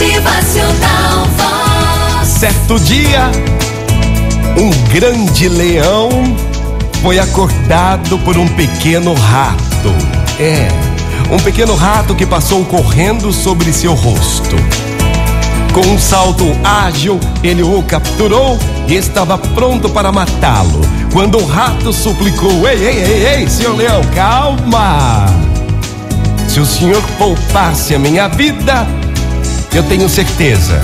Motivacional Vox. Certo dia, um grande leão foi acordado por um pequeno rato. É, um pequeno rato que passou correndo sobre seu rosto. Com um salto ágil, ele o capturou e estava pronto para matá-lo. Quando o rato suplicou: Ei, ei, ei, ei, senhor leão, calma! Se o senhor poupasse a minha vida, eu tenho certeza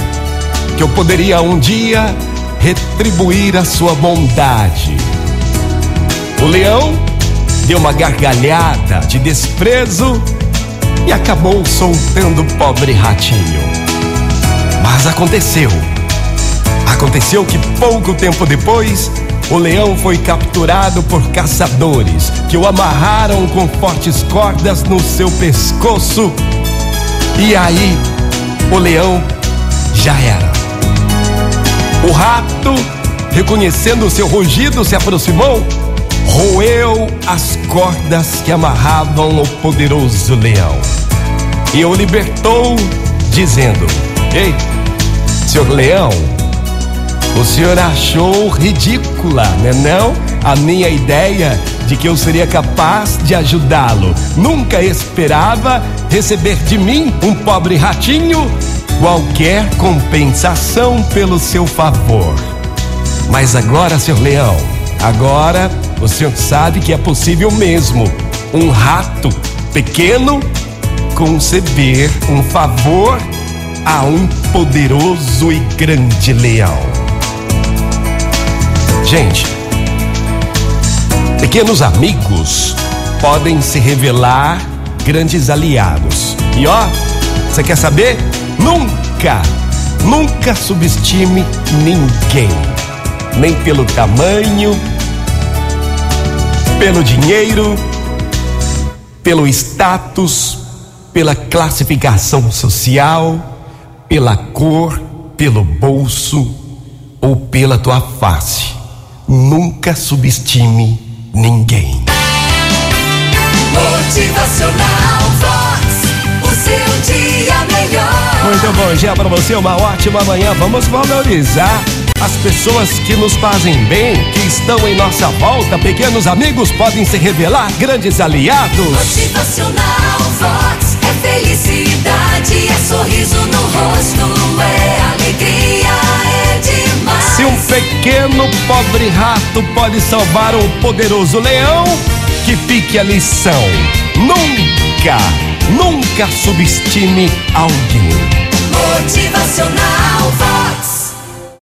que eu poderia um dia retribuir a sua bondade. O leão deu uma gargalhada de desprezo e acabou soltando o pobre ratinho. Mas aconteceu. Aconteceu que pouco tempo depois, o leão foi capturado por caçadores que o amarraram com fortes cordas no seu pescoço. E aí, o leão já era. O rato, reconhecendo o seu rugido, se aproximou, roeu as cordas que amarravam o poderoso leão e o libertou, dizendo: Ei, senhor leão, o senhor achou ridícula, né não? A minha ideia de que eu seria capaz de ajudá-lo. Nunca esperava receber de mim, um pobre ratinho, qualquer compensação pelo seu favor. Mas agora, senhor leão, agora o senhor sabe que é possível mesmo um rato pequeno conceder um favor a um poderoso e grande leão. Gente, pequenos amigos podem se revelar grandes aliados. E ó, você quer saber? Nunca, nunca subestime ninguém, nem pelo tamanho, pelo dinheiro, pelo status, pela classificação social, pela cor, pelo bolso ou pela tua face. Nunca subestime ninguém. Motivacional Vox. O seu dia melhor. Muito bom dia para você, uma ótima manhã. Vamos valorizar as pessoas que nos fazem bem, que estão em nossa volta. Pequenos amigos podem se revelar grandes aliados. Motivacional Vox. É felicidade, é sorriso no rosto, é pequeno pobre rato pode salvar o poderoso leão? Que fique a lição: nunca, nunca subestime alguém. Motivacional Vox.